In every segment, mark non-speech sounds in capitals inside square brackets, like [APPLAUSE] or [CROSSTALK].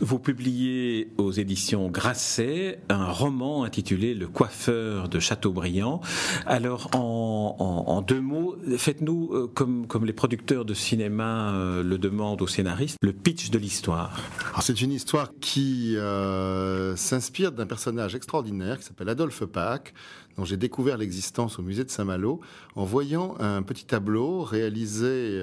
Vous publiez aux éditions Grasset un roman intitulé Le coiffeur de Chateaubriand. Alors, en, deux mots, faites-nous, euh, comme, les producteurs de cinéma euh, le demandent aux scénaristes, le pitch de l'histoire. C'est une histoire qui euh, s'inspire d'un personnage extraordinaire qui s'appelle Adolphe Pack, dont j'ai découvert l'existence au musée de Saint-Malo en voyant un petit tableau réalisé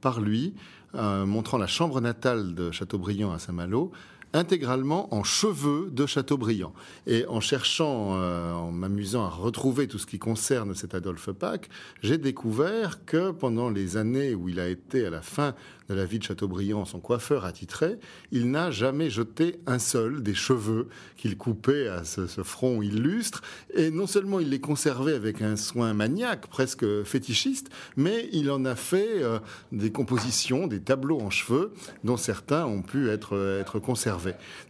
par lui montrant la chambre natale de Chateaubriand à Saint-Malo, intégralement en cheveux de Chateaubriand. Et en cherchant, euh, en m'amusant à retrouver tout ce qui concerne cet Adolphe Pack, j'ai découvert que pendant les années où il a été à la fin de la vie de Chateaubriand, son coiffeur attitré, il n'a jamais jeté un seul des cheveux qu'il coupait à ce, front illustre. Et non seulement il les conservait avec un soin maniaque, presque fétichiste, mais il en a fait euh, des compositions, des tableaux en cheveux, dont certains ont pu être, être conservés.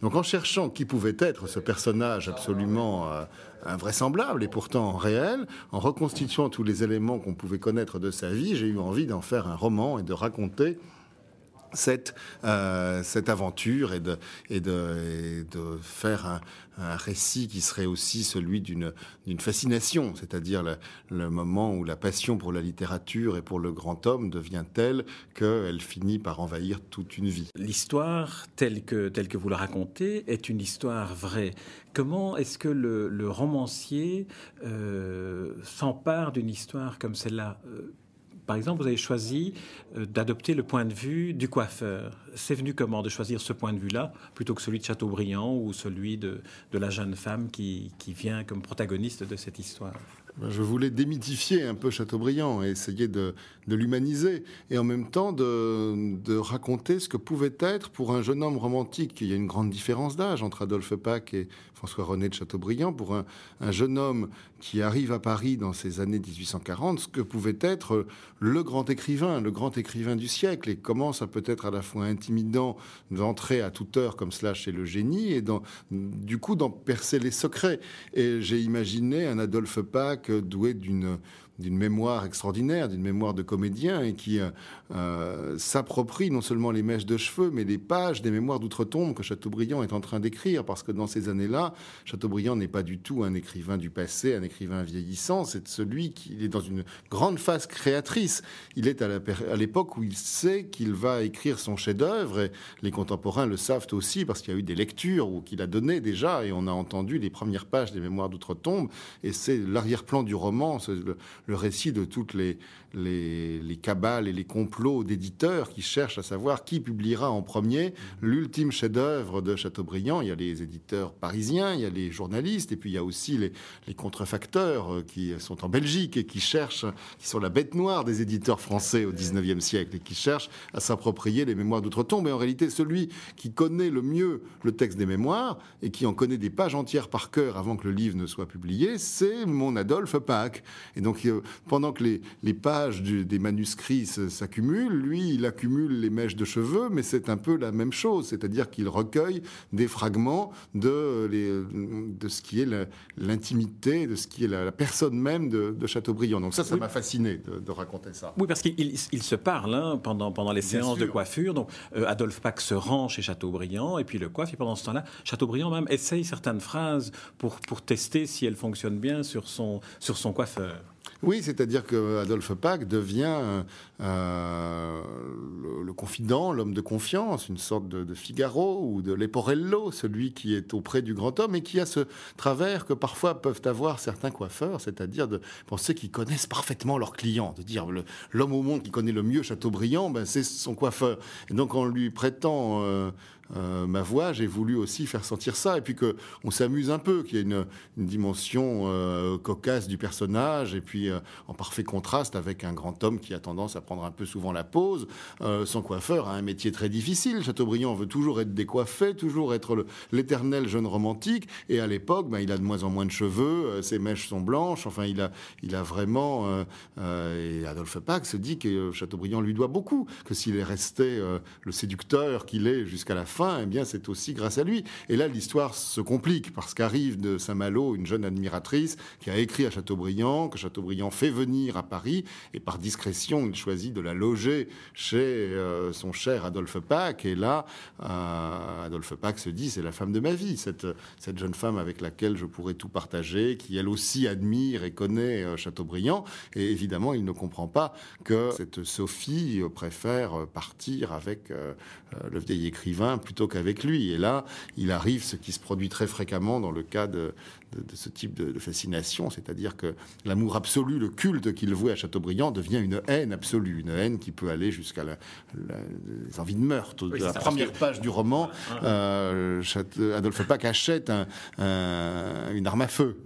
Donc en cherchant qui pouvait être ce personnage absolument... Euh, invraisemblable et pourtant réel, en reconstituant tous les éléments qu'on pouvait connaître de sa vie, j'ai eu envie d'en faire un roman et de raconter cette, euh, cette aventure et de, et de, de faire un, un, récit qui serait aussi celui d'une fascination, c'est-à-dire le, le, moment où la passion pour la littérature et pour le grand homme devient telle qu'elle finit par envahir toute une vie. L'histoire telle que, telle que vous la racontez est une histoire vraie. Comment est-ce que le, romancier euh, s'empare d'une histoire comme celle-là? Euh, par exemple, vous avez choisi euh, d'adopter le point de vue du coiffeur. C'est venu comment de choisir ce point de vue-là plutôt que celui de Chateaubriand ou celui de, la jeune femme qui, vient comme protagoniste de cette histoire? Ben, je voulais démythifier un peu Chateaubriand et essayer de, l'humaniser et en même temps de, raconter ce que pouvait être pour un jeune homme romantique. Il y a une grande différence d'âge entre Adolphe Pack et François-René de Chateaubriand. Pour un, un, jeune homme qui arrive à Paris dans ces années 1840, ce que pouvait être le grand écrivain, le grand écrivain du siècle et comment ça peut être à la fois intimidant d'entrer à toute heure comme cela chez le génie et du coup d'en percer les secrets. Et j'ai imaginé un Adolphe Pack doué d'une d'une mémoire extraordinaire, d'une mémoire de comédien, et qui euh, euh, s'approprie non seulement les mèches de cheveux, mais les pages des mémoires d'outre-tombe que Chateaubriand est en train d'écrire, parce que dans ces années-là, Chateaubriand n'est pas du tout un écrivain du passé, un écrivain vieillissant, c'est celui qui est dans une grande phase créatrice. Il est à l'époque où il sait qu'il va écrire son chef-d'œuvre, et les contemporains le savent aussi, parce qu'il y a eu des lectures ou qu'il a donné déjà, et on a entendu les premières pages des mémoires d'outre-tombe, et c'est l'arrière-plan du roman, le récit de toutes les, les, cabales et les complots d'éditeurs qui cherchent à savoir qui publiera en premier l'ultime chef-d'œuvre de Chateaubriand. Il y a les éditeurs parisiens, il y a les journalistes, et puis il y a aussi les, contrefacteurs euh, qui sont en Belgique et qui cherchent, qui sont la bête noire des éditeurs français au XIXe siècle et qui cherchent à s'approprier les mémoires d'outre-tombe. Et en réalité, celui qui connaît le mieux le texte des mémoires et qui en connaît des pages entières par cœur avant que le livre ne soit publié, c'est mon Adolphe Pack. Et donc, euh, pendant que les pages des manuscrits s'accumulent, lui, il accumule les mèches de cheveux, mais c'est un peu la même chose, c'est-à-dire qu'il recueille des fragments de, les, de ce qui est l'intimité, de ce qui est la, personne même de, Chateaubriand. Donc ça, ça m'a fasciné de, raconter ça. Oui, parce qu'il se parle hein, pendant, pendant les séances de coiffure. Donc euh, Adolphe Pack se rend chez Chateaubriand et puis le coiffe. Et pendant ce temps-là, Chateaubriand même essaye certaines phrases pour, pour tester si elles fonctionnent bien sur son, sur son coiffeur. Oui, c'est-à-dire que Adolphe Pack devient euh, le, confident, l'homme de confiance, une sorte de, Figaro ou de Leporello, celui qui est auprès du grand homme et qui a ce travers que parfois peuvent avoir certains coiffeurs, c'est-à-dire de penser qu'ils connaissent parfaitement leurs clients, de dire l'homme au monde qui connaît le mieux Chateaubriand, ben, c'est son coiffeur. Et donc en lui prêtant euh, ma voix, j'ai voulu aussi faire sentir ça, et puis que on s'amuse un peu, qu'il y ait une, dimension cocasse du personnage, et puis en parfait contraste avec un grand homme qui a tendance à prendre un peu souvent la pose. son coiffeur a un métier très difficile. Chateaubriand veut toujours être décoiffé, toujours être l'éternel jeune romantique, et à l'époque, ben, il a de moins en moins de cheveux, ses mèches sont blanches, enfin il a, vraiment... et Adolphe Pax se dit que Chateaubriand lui doit beaucoup, que s'il est resté euh, le séducteur qu'il est jusqu'à la fin, eh bien c'est aussi grâce à lui. Et là, l'histoire se complique parce qu'arrive de Saint-Malo une jeune admiratrice qui a écrit à Chateaubriand, que Chateaubriand fait venir à Paris, et par discrétion, il choisit de la loger chez euh, son cher Adolphe Pack. Et là, euh, Adolphe Pack se dit, c'est la femme de ma vie, cette, jeune femme avec laquelle je pourrais tout partager, qui elle aussi admire et connaît Chateaubriand. Et évidemment, il ne comprend pas que cette Sophie préfère partir avec euh, euh, le vieil écrivain plutôt qu'avec lui. Et là, il arrive ce qui se produit très fréquemment dans le cas de, ce type de, fascination, c'est-à-dire que l'amour absolu, le culte qu'il vouait à Chateaubriand devient une haine absolue, une haine qui peut aller jusqu'à les envies de meurtre. la première page du roman, euh, Adolphe Pack achète une arme à feu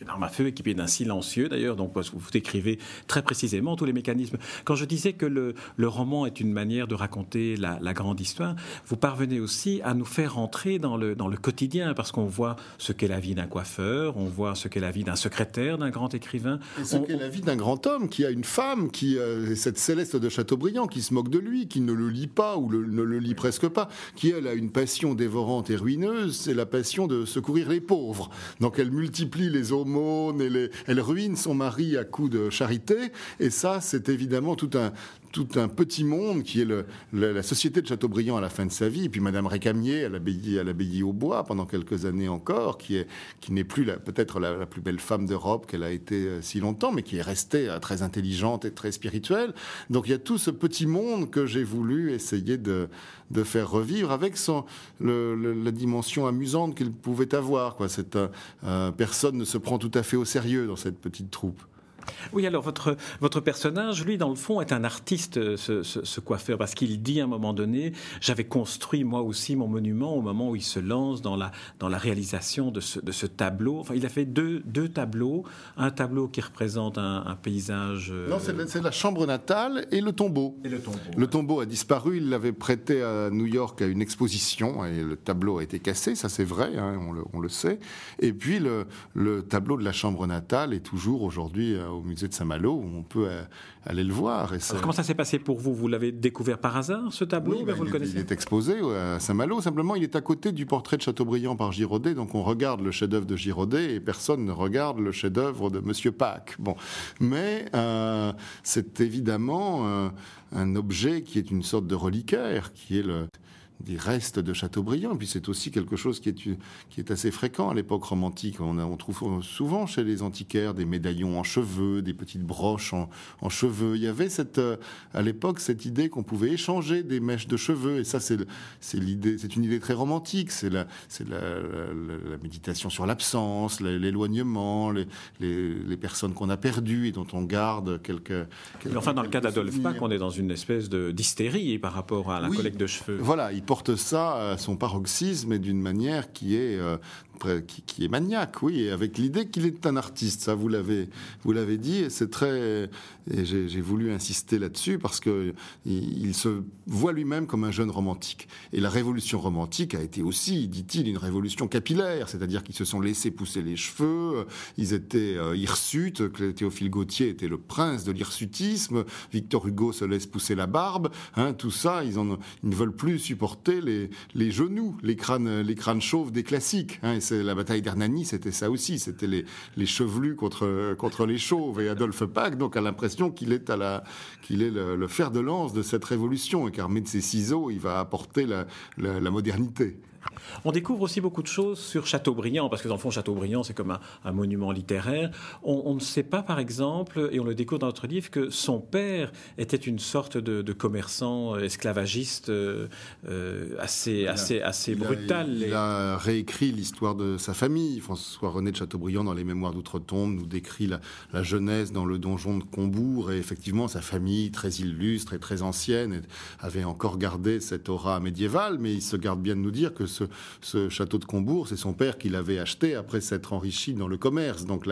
une arme à feu équipée d'un silencieux, d'ailleurs, donc vous décrivez très précisément tous les mécanismes. Quand je disais que le, roman est une manière de raconter la, grande histoire, vous parvenez aussi à nous faire entrer dans le, dans le quotidien, parce qu'on voit ce qu'est la vie d'un coiffeur, on voit ce qu'est la vie d'un secrétaire, d'un grand écrivain. Et ce qu'est la vie d'un grand homme qui a une femme, qui euh, cette Céleste de Chateaubriand, qui se moque de lui, qui ne le lit pas ou ne le lit presque pas, qui elle a une passion dévorante et ruineuse, c'est la passion de secourir les pauvres. Donc elle multiplie les hommes et elle ruine son mari à coups de charité. Et ça, c'est évidemment tout un, tout un petit monde qui est la, société de Chateaubriand à la fin de sa vie, puis Madame Récamier à l'abbaye au bois pendant quelques années encore, qui qui n'est plus peut-être la, plus belle femme d'Europe qu'elle a été euh, si longtemps, mais qui est restée euh, très intelligente et très spirituelle. Donc il y a tout ce petit monde que j'ai voulu essayer de, faire revivre avec son, la dimension amusante qu'il pouvait avoir. Quoi. Cette, personne ne se prend tout à fait au sérieux dans cette petite troupe. Oui, alors votre, votre personnage, lui, dans le fond, est un artiste, ce, coiffeur, parce qu'il dit à un moment donné, j'avais construit moi aussi mon monument au moment où il se lance dans la, dans la réalisation de ce, de ce tableau. Enfin, il a fait deux, deux tableaux, un tableau qui représente un, paysage... Euh, non, c'est la chambre natale et le tombeau. Et le tombeau. Le tombeau a disparu, il l'avait prêté à New York à une exposition, et le tableau a été cassé, ça c'est vrai, hein, on, le, on, le, sait. Et puis le, le tableau de la chambre natale est toujours aujourd'hui euh, au musée de Saint-Malo où on peut euh, aller le voir. Et comment ça s'est passé pour vous? Vous l'avez découvert par hasard, ce tableau oui, ben, vous il, le connaissez Il est exposé à Saint-Malo. Simplement, il est à côté du portrait de Chateaubriand par Giraudet. Donc, on regarde le chef-d'œuvre de Giraudet et personne ne regarde le chef-d'œuvre de Monsieur Pack. Bon, mais euh, c'est évidemment euh, un objet qui est une sorte de reliquaire, qui est le des restes de Chateaubriand. Et puis c'est aussi quelque chose qui est, qui est assez fréquent à l'époque romantique. On, on, trouve souvent chez les antiquaires des médaillons en cheveux, des petites broches en, cheveux. Il y avait cette, euh, à l'époque cette idée qu'on pouvait échanger des mèches de cheveux. Et ça, c'est, c'est l'idée, c'est une idée très romantique. C'est la, c'est la, la, méditation sur l'absence, l'éloignement, les, les, personnes qu'on a perdues et dont on garde quelques. enfin, dans le cas d'Adolphe Pack, on est dans une espèce de, d'hystérie par rapport à la collecte de cheveux. Voilà, porte ça à son paroxysme et d'une manière qui est qui, est maniaque, oui, avec l'idée qu'il est un artiste. Ça, vous l'avez, vous l'avez dit, et c'est très. J'ai voulu insister là-dessus parce que il, se voit lui-même comme un jeune romantique. Et la révolution romantique a été aussi, dit-il, une révolution capillaire, c'est-à-dire qu'ils se sont laissés pousser les cheveux, ils étaient euh, hirsutes, que Théophile Gautier était le prince de l'hirsutisme, Victor Hugo se laisse pousser la barbe, hein, tout ça, ils, ne veulent plus supporter les, les genoux, les crânes, les crânes chauves des classiques. Hein, la bataille d'Hernani, c'était ça aussi. C'était les, les, chevelus contre, contre les chauves. Et Adolphe Pack, donc, a l'impression qu'il est, à la, qu'il est le, fer de lance de cette révolution et qu'armé de ses ciseaux, il va apporter la, la modernité. On découvre aussi beaucoup de choses sur Chateaubriand, parce que dans le fond, Chateaubriand, c'est comme un, monument littéraire. On, ne sait pas, par exemple, et on le découvre dans notre livre, que son père était une sorte de, commerçant esclavagiste euh, assez, assez, assez brutal. il a réécrit l'histoire de sa famille. François René de Chateaubriand, dans les Mémoires d'Outre-Tombe, nous décrit la, la, jeunesse dans le donjon de Combourg. Et effectivement, sa famille, très illustre et très ancienne, avait encore gardé cette aura médiévale, mais il se garde bien de nous dire que ce, château de Combourg, c'est son père qui l'avait acheté après s'être enrichi dans le commerce. Donc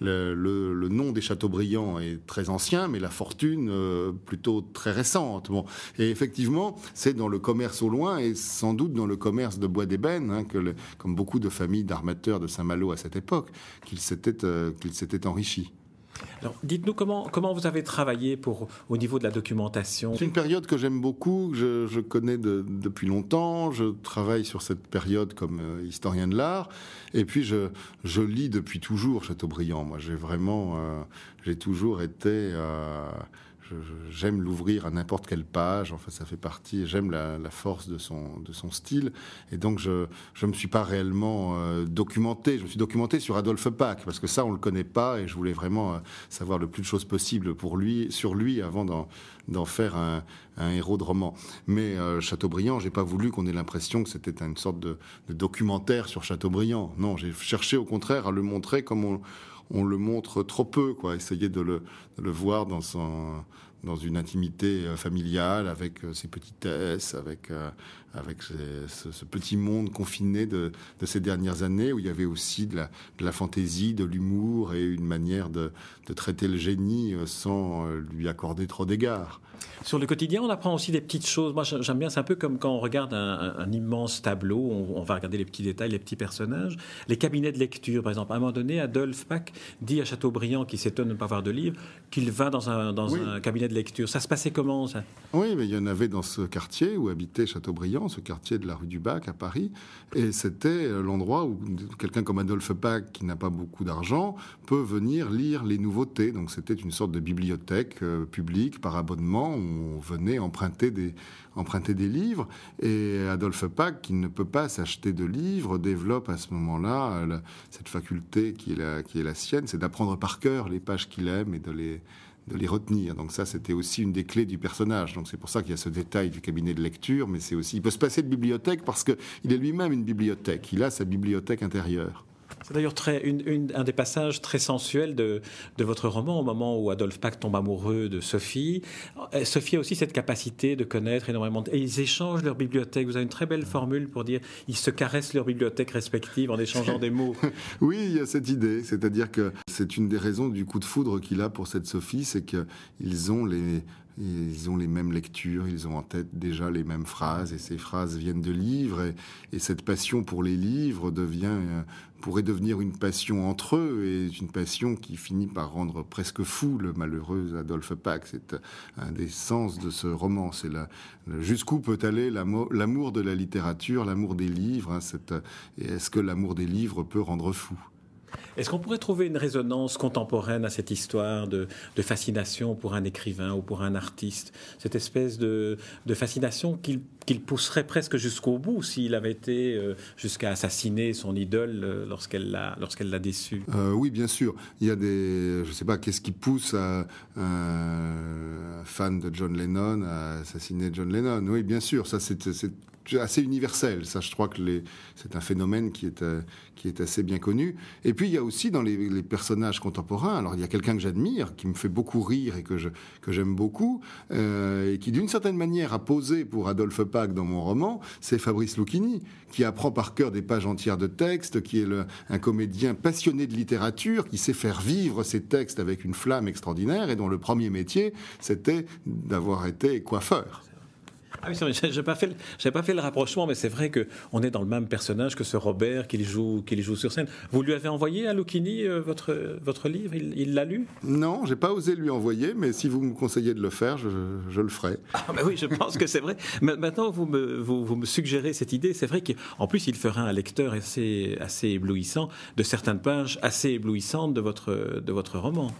le, nom des Chateaubriand est très ancien, mais la fortune euh, plutôt très récente. Bon. Et effectivement, c'est dans le commerce au loin et sans doute dans le commerce de bois d'ébène, hein, que comme beaucoup de familles d'armateurs de Saint-Malo à cette époque, qu'il s'était euh, enrichi. Dites-nous comment, comment vous avez travaillé pour, au niveau de la documentation C'est une période que j'aime beaucoup, je, je connais depuis longtemps, je travaille sur cette période comme euh, historien de l'art, et puis je, je, lis depuis toujours Chateaubriand. Moi, j'ai vraiment, euh, j'ai toujours été... Euh, j'aime l'ouvrir à n'importe quelle page. Enfin, ça fait partie. J'aime la, force de son style. Et donc, je je me suis pas réellement euh, documenté. Je me suis documenté sur Adolphe Pack parce que ça, on le connaît pas. Et je voulais vraiment euh, savoir le plus de choses possible pour lui, sur lui, avant d'en faire un, un, héros de roman. Mais euh, Chateaubriand, j'ai pas voulu qu'on ait l'impression que c'était une sorte de, de, documentaire sur Chateaubriand. Non, j'ai cherché au contraire à le montrer comme on on le montre trop peu, quoi. Essayer de le, de le voir dans son dans une intimité euh, familiale, avec euh, ses petitesses, avec, euh, avec ce, petit monde confiné de, de, ces dernières années, où il y avait aussi de la, de la fantaisie, de l'humour et une manière de, de, traiter le génie sans lui accorder trop d'égards. Sur le quotidien, on apprend aussi des petites choses. Moi, j'aime bien, c'est un peu comme quand on regarde un, immense tableau, on, va regarder les petits détails, les petits personnages. Les cabinets de lecture, par exemple. À un moment donné, Adolphe Pack dit à Chateaubriand, qui s'étonne de ne pas avoir de livre, qu'il va dans un, dans un cabinet de Ça se passait comment, ça? Oui, mais il y en avait dans ce quartier où habitait Chateaubriand, ce quartier de la rue du Bac à Paris. Et c'était l'endroit où quelqu'un comme Adolphe Pack, qui n'a pas beaucoup d'argent, peut venir lire les nouveautés. Donc c'était une sorte de bibliothèque euh, publique par abonnement on venait emprunter des, emprunter des livres. Et Adolphe Pack, qui ne peut pas s'acheter de livres, développe à ce moment-là euh, cette faculté qui est la, qui est la sienne, c'est d'apprendre par cœur les pages qu'il aime et de les, de les retenir. Donc ça, c'était aussi une des clés du personnage. Donc c'est pour ça qu'il y a ce détail du cabinet de lecture, mais c'est aussi, il peut se passer de bibliothèque parce qu'il est lui-même une bibliothèque. Il a sa bibliothèque intérieure. C'est d'ailleurs un des passages très sensuels de, votre roman, au moment où Adolphe Pack tombe amoureux de Sophie. Euh, Sophie a aussi cette capacité de connaître énormément. De... Et ils échangent leur bibliothèque. Vous avez une très belle formule pour dire ils se caressent leur bibliothèque respective en échangeant des mots. [LAUGHS] Oui, il y a cette idée. C'est-à-dire que c'est une des raisons du coup de foudre qu'il a pour cette Sophie, c'est qu'ils ont les ils ont les mêmes lectures, ils ont en tête déjà les mêmes phrases, et ces phrases viennent de livres, et, cette passion pour les livres devient, euh, pourrait devenir une passion entre eux, et une passion qui finit par rendre presque fou le malheureux Adolphe Pack. C'est un des sens de ce roman. C'est jusqu'où peut aller l'amour de la littérature, l'amour des livres. Hein, est-ce que l'amour des livres peut rendre fou? Est-ce qu'on pourrait trouver une résonance contemporaine à cette histoire de, fascination pour un écrivain ou pour un artiste? Cette espèce de, fascination qu'il pousserait presque jusqu'au bout s'il avait été euh, jusqu'à assassiner son idole euh, lorsqu'elle l'a déçu? Euh, oui, bien sûr. Il y a des, je sais pas, qu'est-ce qui pousse un, fan de John Lennon à assassiner John Lennon? Oui, bien sûr. Ça, c'est assez universel. Ça, je crois que c'est un phénomène qui est, euh, qui est assez bien connu. Et puis, il y a aussi dans les, personnages contemporains, alors il y a quelqu'un que j'admire, qui me fait beaucoup rire et que, je, que j'aime beaucoup, euh, et qui d'une certaine manière a posé pour Adolphe Pack dans mon roman, c'est Fabrice Lucchini, qui apprend par cœur des pages entières de textes, qui est un comédien passionné de littérature, qui sait faire vivre ses textes avec une flamme extraordinaire, et dont le premier métier, c'était d'avoir été coiffeur. Ah oui, j'ai pas fait, j'ai pas fait le rapprochement, mais c'est vrai que on est dans le même personnage que ce Robert qu'il joue, qu'il joue sur scène. Vous lui avez envoyé à Lucchini euh, votre votre livre? Il l'a lu? Non, j'ai pas osé lui envoyer, mais si vous me conseillez de le faire, je, je le ferai. Ah ben oui, je pense que c'est vrai. [LAUGHS] Maintenant, vous me vous, vous me suggérez cette idée. C'est vrai qu'en plus, il fera un lecteur assez assez éblouissant de certaines pages assez éblouissantes de votre de votre roman.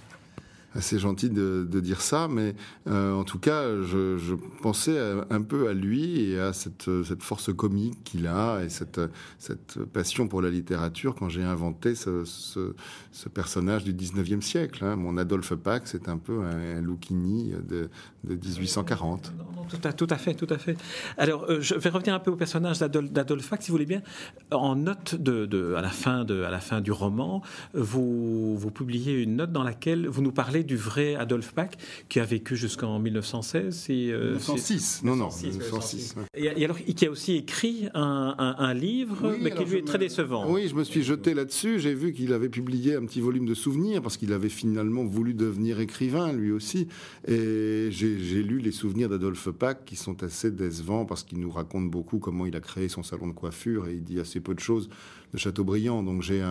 Assez gentil de, dire ça, mais en tout cas, je, pensais un peu à lui et à cette, cette force comique qu'il a et cette, cette passion pour la littérature quand j'ai inventé ce, ce, personnage du 19e siècle. Hein. Mon Adolphe Pax, c'est un peu un, Lucchini de, de 1840. Tout, à, tout, à, fait, tout à fait. Alors, je vais revenir un peu au personnage d'Adolphe Pax, si vous voulez bien. En note de, à, la fin de, à la fin du roman, vous, vous publiez une note dans laquelle vous nous parlez du vrai Adolphe Pack qui a vécu jusqu'en 1916. Et, 1906, non, non, 1906. Et, alors, qui a aussi écrit un, livre, mais qui lui est très décevant. Oui, je me suis jeté là-dessus. J'ai vu qu'il avait publié un petit volume de souvenirs parce qu'il avait finalement voulu devenir écrivain lui aussi. Et j'ai lu les souvenirs d'Adolphe Qui sont assez décevants parce qu'il nous raconte beaucoup comment il a créé son salon de coiffure et il dit assez peu de choses de Chateaubriand. Donc j'ai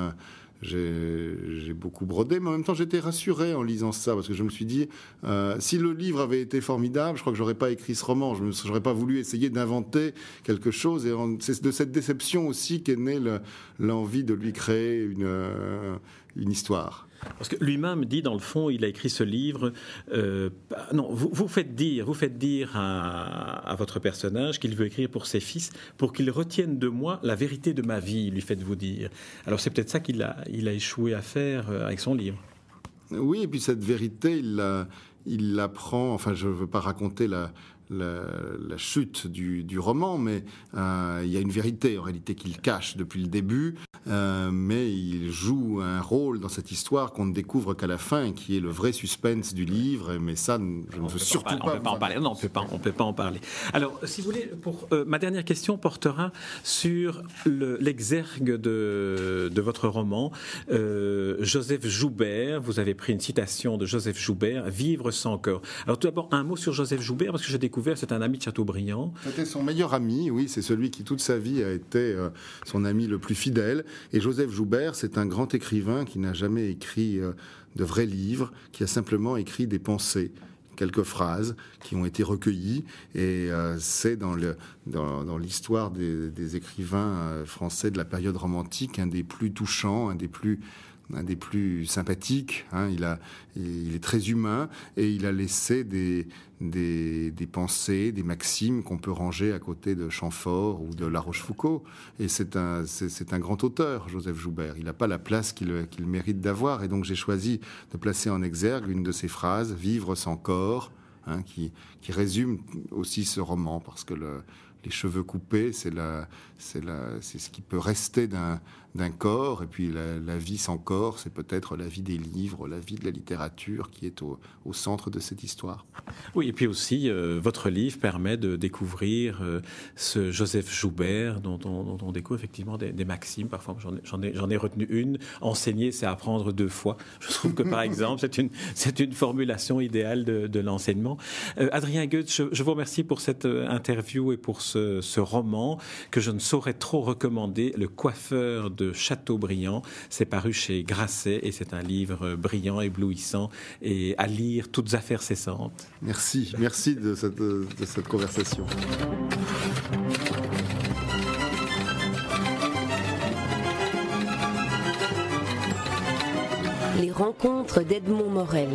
beaucoup brodé, mais en même temps j'étais rassuré en lisant ça parce que je me suis dit euh, si le livre avait été formidable, je crois que j'aurais pas écrit ce roman, je n'aurais pas voulu essayer d'inventer quelque chose et c'est de cette déception aussi qu'est née l'envie de lui créer une, euh, une histoire. Parce que lui-même dit, dans le fond, il a écrit ce livre. Euh, non, vous, faites dire, vous faites dire à, votre personnage qu'il veut écrire pour ses fils, pour qu'ils retiennent de moi la vérité de ma vie. Lui faites-vous dire. Alors c'est peut-être ça qu'il a, il a échoué à faire euh, avec son livre. Oui, et puis cette vérité, il la, il la prend. Enfin, je ne veux pas raconter la, la, chute du, roman, mais euh, il y a une vérité en réalité qu'il cache depuis le début, euh, mais il joue un rôle dans cette histoire qu'on ne découvre qu'à la fin, qui est le vrai suspense du livre. Mais ça, je ne veux surtout pas. On peut pas en parler. Non, on peut pas. On peut pas en parler. Alors, si vous voulez, pour euh, ma dernière question portera sur l'exergue de, de, votre roman, Joseph Joubert. Vous avez pris une citation de Joseph Joubert, "Vivre sans corps". Alors, tout d'abord, un mot sur Joseph Joubert, parce que je découvre c'est un ami de Chateaubriand. C'était son meilleur ami, oui, c'est celui qui toute sa vie a été euh, son ami le plus fidèle. Et Joseph Joubert, c'est un grand écrivain qui n'a jamais écrit euh, de vrais livres, qui a simplement écrit des pensées quelques phrases qui ont été recueillies et euh, c'est dans l'histoire des, écrivains français de la période romantique un des plus touchants, un des plus un des plus sympathiques. Hein. il, est très humain et il a laissé des, pensées, des maximes qu'on peut ranger à côté de Chamfort ou de La Rochefoucauld. Et c'est un, grand auteur, Joseph Joubert. Il n'a pas la place qu'il, mérite d'avoir. Et donc j'ai choisi de placer en exergue une de ses phrases, Vivre sans corps, hein, qui, résume aussi ce roman, parce que le, les cheveux coupés, c'est ce qui peut rester d'un, d'un corps, et puis la, vie sans corps, c'est peut-être la vie des livres, la vie de la littérature qui est au, centre de cette histoire. Oui, et puis aussi, euh, votre livre permet de découvrir euh, ce Joseph Joubert, dont on, découvre effectivement des, maximes. Parfois, j'en ai, ai, retenu une. Enseigner, c'est apprendre deux fois. Je trouve que, par [LAUGHS] exemple, c'est une, une formulation idéale de, l'enseignement. Euh, Adrien Goethe, je, vous remercie pour cette interview et pour ce, ce roman que je ne saurais trop recommander, Le coiffeur de Chateaubriand. C'est paru chez Grasset et c'est un livre brillant, éblouissant et à lire toutes affaires cessantes. Merci, merci de cette, de cette conversation. Les rencontres d'Edmond Morel.